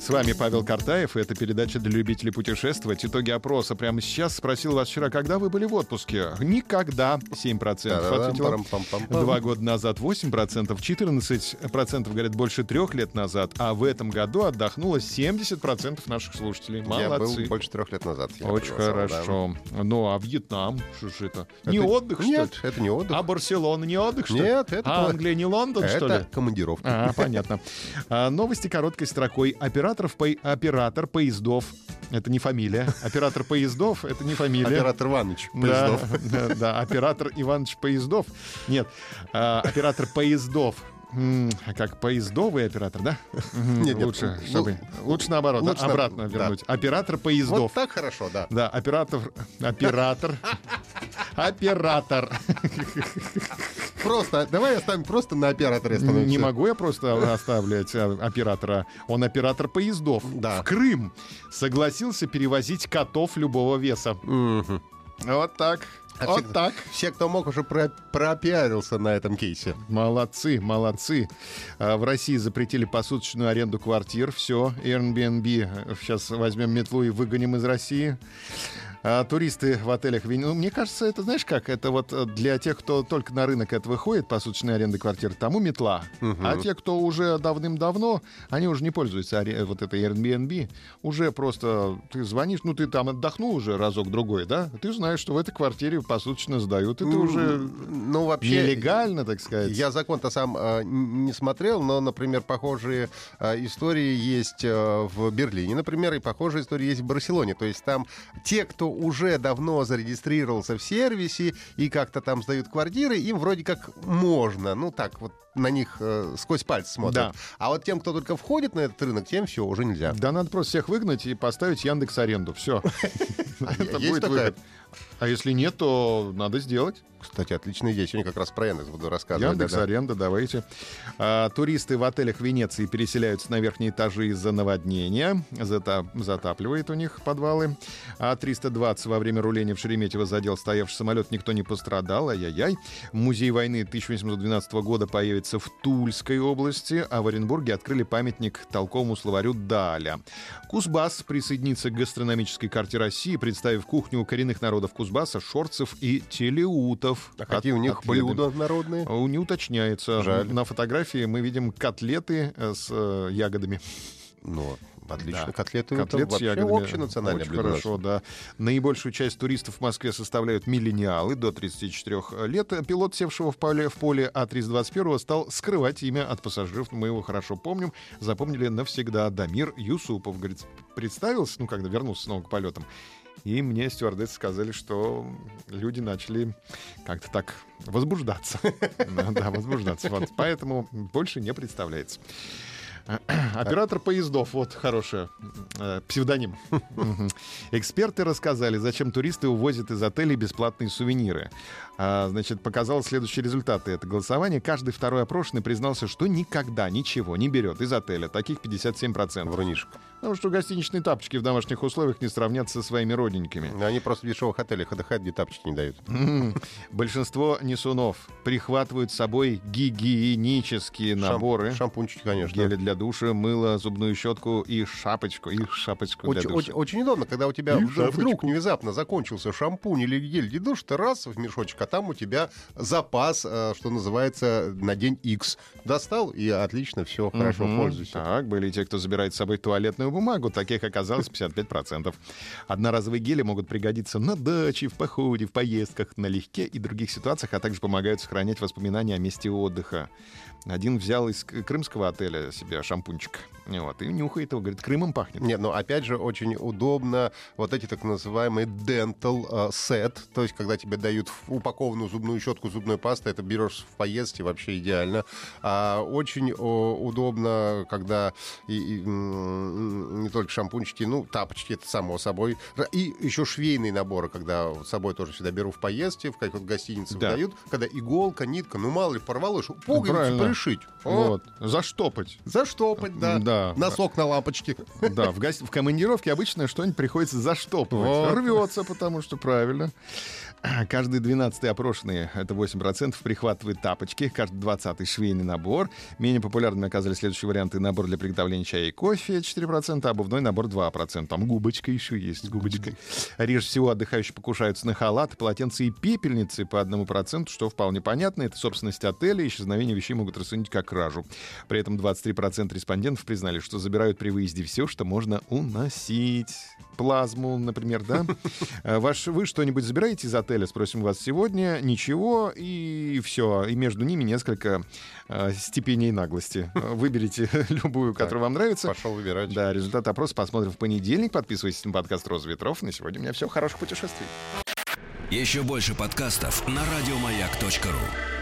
С вами Павел Картаев, и это передача для любителей путешествовать. Итоги опроса прямо сейчас. Спросил вас вчера, когда вы были в отпуске? Никогда. 7%. Ответила. Два года назад 8%. 14% говорят больше трех лет назад. А в этом году отдохнуло 70% наших слушателей. Молодцы. Я был больше трех лет назад. Очень хорошо. Ну, а Вьетнам? Что ж это? Это- Не отдых, что Нет, ли? это не отдых. А Барселона не отдых, что ли? Нет, это А Англия не Лондон, что ли? Это командировка. А, понятно. А, новости короткой строкой. Операторов, по... Оператор поездов. Это не фамилия. Оператор поездов — это не фамилия. Оператор Иванович Да, Поездов. да, да, оператор Иванович Поездов. Нет, а, оператор поездов. А Как поездовый оператор, да? Нет, нет, лучше, ну, чтобы... Лучше наоборот, лучше на- обратно да. вернуть. Оператор Вот поездов. так хорошо, да. Да, оператор... Оператор... Оператор. Просто, давай оставим просто на операторе остановимся. Не могу я просто оставлять а, оператора. Он оператор поездов. Да. В Крым согласился перевозить котов любого веса. Мгм. Вот так. А вот все- так. Все, кто мог, уже про- пропиарился на этом кейсе. Молодцы, молодцы. А, В России запретили посуточную аренду квартир. Все, Airbnb. Сейчас возьмем метлу и выгоним из России. А туристы в отелях... вин- Ну, мне кажется, это, знаешь как, это вот э, для тех, кто только на рынок это выходит, посуточная аренда квартир, тому метла. А те, кто уже давным-давно, они уже не пользуются аре- вот этой Airbnb. Уже просто ты звонишь, ну, ты там отдохнул уже разок-другой, да? Ты знаешь, что в этой квартире посуточно сдают. Это уже Ну, вообще... нелегально, так сказать. Я закон-то сам э, не смотрел, но, например, похожие э, истории есть э, в Берлине, например, и похожие истории есть в Барселоне. То есть там те, кто уже давно зарегистрировался в сервисе и как-то там сдают квартиры, им вроде как можно. Ну так, вот на них э, сквозь пальцы смотрят. Да. А вот тем, кто только входит на этот рынок, тем все, уже нельзя. Да надо просто всех выгнать и поставить Яндекс Аренду. Все. Это будет выход. А если нет, то надо сделать. Кстати, отличная идея. Сегодня как раз про Яндекс буду рассказывать. Яндекс да-да. Аренда, давайте. А, туристы в отелях Венеции переселяются на верхние этажи из-за наводнения. Зата- затапливает у них подвалы. А 320 во время руления в Шереметьево задел стоявший самолет. Никто не пострадал. Ай-яй-яй. Музей войны 1812 года появится в Тульской области, а в Оренбурге открыли памятник толковому словарю Даля. Кузбасс присоединится к гастрономической карте России, представив кухню коренных народов Кузбасса, шорцев и телеутов. А какие у них отведаем. блюда народные? А, Не уточняется. Жаль. На фотографии мы видим котлеты э, с э, ягодами. Ну, отлично. Да. Котлеты, Котлет это с ягодами. общенациональное Очень блюдо. хорошо, да. Наибольшую часть туристов в Москве составляют миллениалы до 34 лет. Пилот, севшего в поле, в поле А321, стал скрывать имя от пассажиров. Мы его хорошо помним. Запомнили навсегда. Дамир Юсупов, говорит, представился, ну, когда вернулся снова к полетам. И мне стюардессы сказали, что люди начали как-то так возбуждаться. Да, да, возбуждаться. Поэтому больше не представляется. Оператор поездов, вот хороший э, псевдоним. Эксперты рассказали, зачем туристы увозят из отелей бесплатные сувениры. А, значит, показал следующие результаты. Это голосование. Каждый второй опрошенный признался, что никогда ничего не берет из отеля. Таких 57%. Врунишек. Потому что гостиничные тапочки в домашних условиях не сравнятся со своими родненькими. Они просто в дешевых отелях отдыхают, где тапочки не дают. Большинство несунов прихватывают с собой гигиенические Шам- наборы. Шампунчики, конечно. Гели для душа, мыло, зубную щетку и шапочку. И шапочку для Очень, душа. очень- очень удобно, когда у тебя И вдруг, внезапно закончился шампунь или гель для душа, ты раз в мешочек, а там у тебя запас, э, что называется, на день X. Достал, и отлично, все, хорошо, пользуйся. Так, были те, кто забирает с собой туалетную бумагу. Таких оказалось 55%. Одноразовые гели могут пригодиться на даче, в походе, в поездках, налегке и других ситуациях, а также помогают сохранять воспоминания о месте отдыха. Один взял из крымского отеля себе шампунчик. Вот, и нюхает его, говорит, Крымом пахнет. Нет, но опять же очень удобно вот эти так называемые dental э, set, то есть когда тебе дают упакованную зубную щетку, зубную пасту, это берешь в поездке, вообще идеально. А, очень удобно, когда и- и, не только шампунчики, ну, тапочки, это само собой. И еще швейные наборы, когда с собой тоже всегда беру в поездке, в какой-то гостинице да. выдают, когда иголка, нитка, ну, мало ли, порвалось, пуговицу Правильно. пришить. Вот. Заштопать. Заштопать, да. да. Носок на лампочке. Да, в, го... в командировке обычно что-нибудь приходится заштопывать. Вот. Рвется, потому что правильно. Каждый 12-й опрошенный, это 8%, прихватывает тапочки. Каждый 20-й швейный набор. Менее популярными оказались следующие варианты. Набор для приготовления чая и кофе 4%, обувной набор 2%. Там губочка еще есть, губочка. Реже всего отдыхающие покушаются на халат, полотенца и пепельницы по 1%, что вполне понятно. Это собственность отеля, исчезновение вещей могут расценить как кражу. При этом 23% респондентов признали, что забирают при выезде все, что можно уносить. Плазму, например, да? А ваш, вы что-нибудь забираете из отеля, спросим вас сегодня. Ничего, и все. И между ними несколько э, степеней наглости. Выберите любую, которая вам нравится. Пошел выбирать. Да, результат опроса посмотрим в понедельник. Подписывайтесь на подкаст «Роза ветров». На сегодня у меня все. Хороших путешествий. Еще больше подкастов на радиомаяк.ру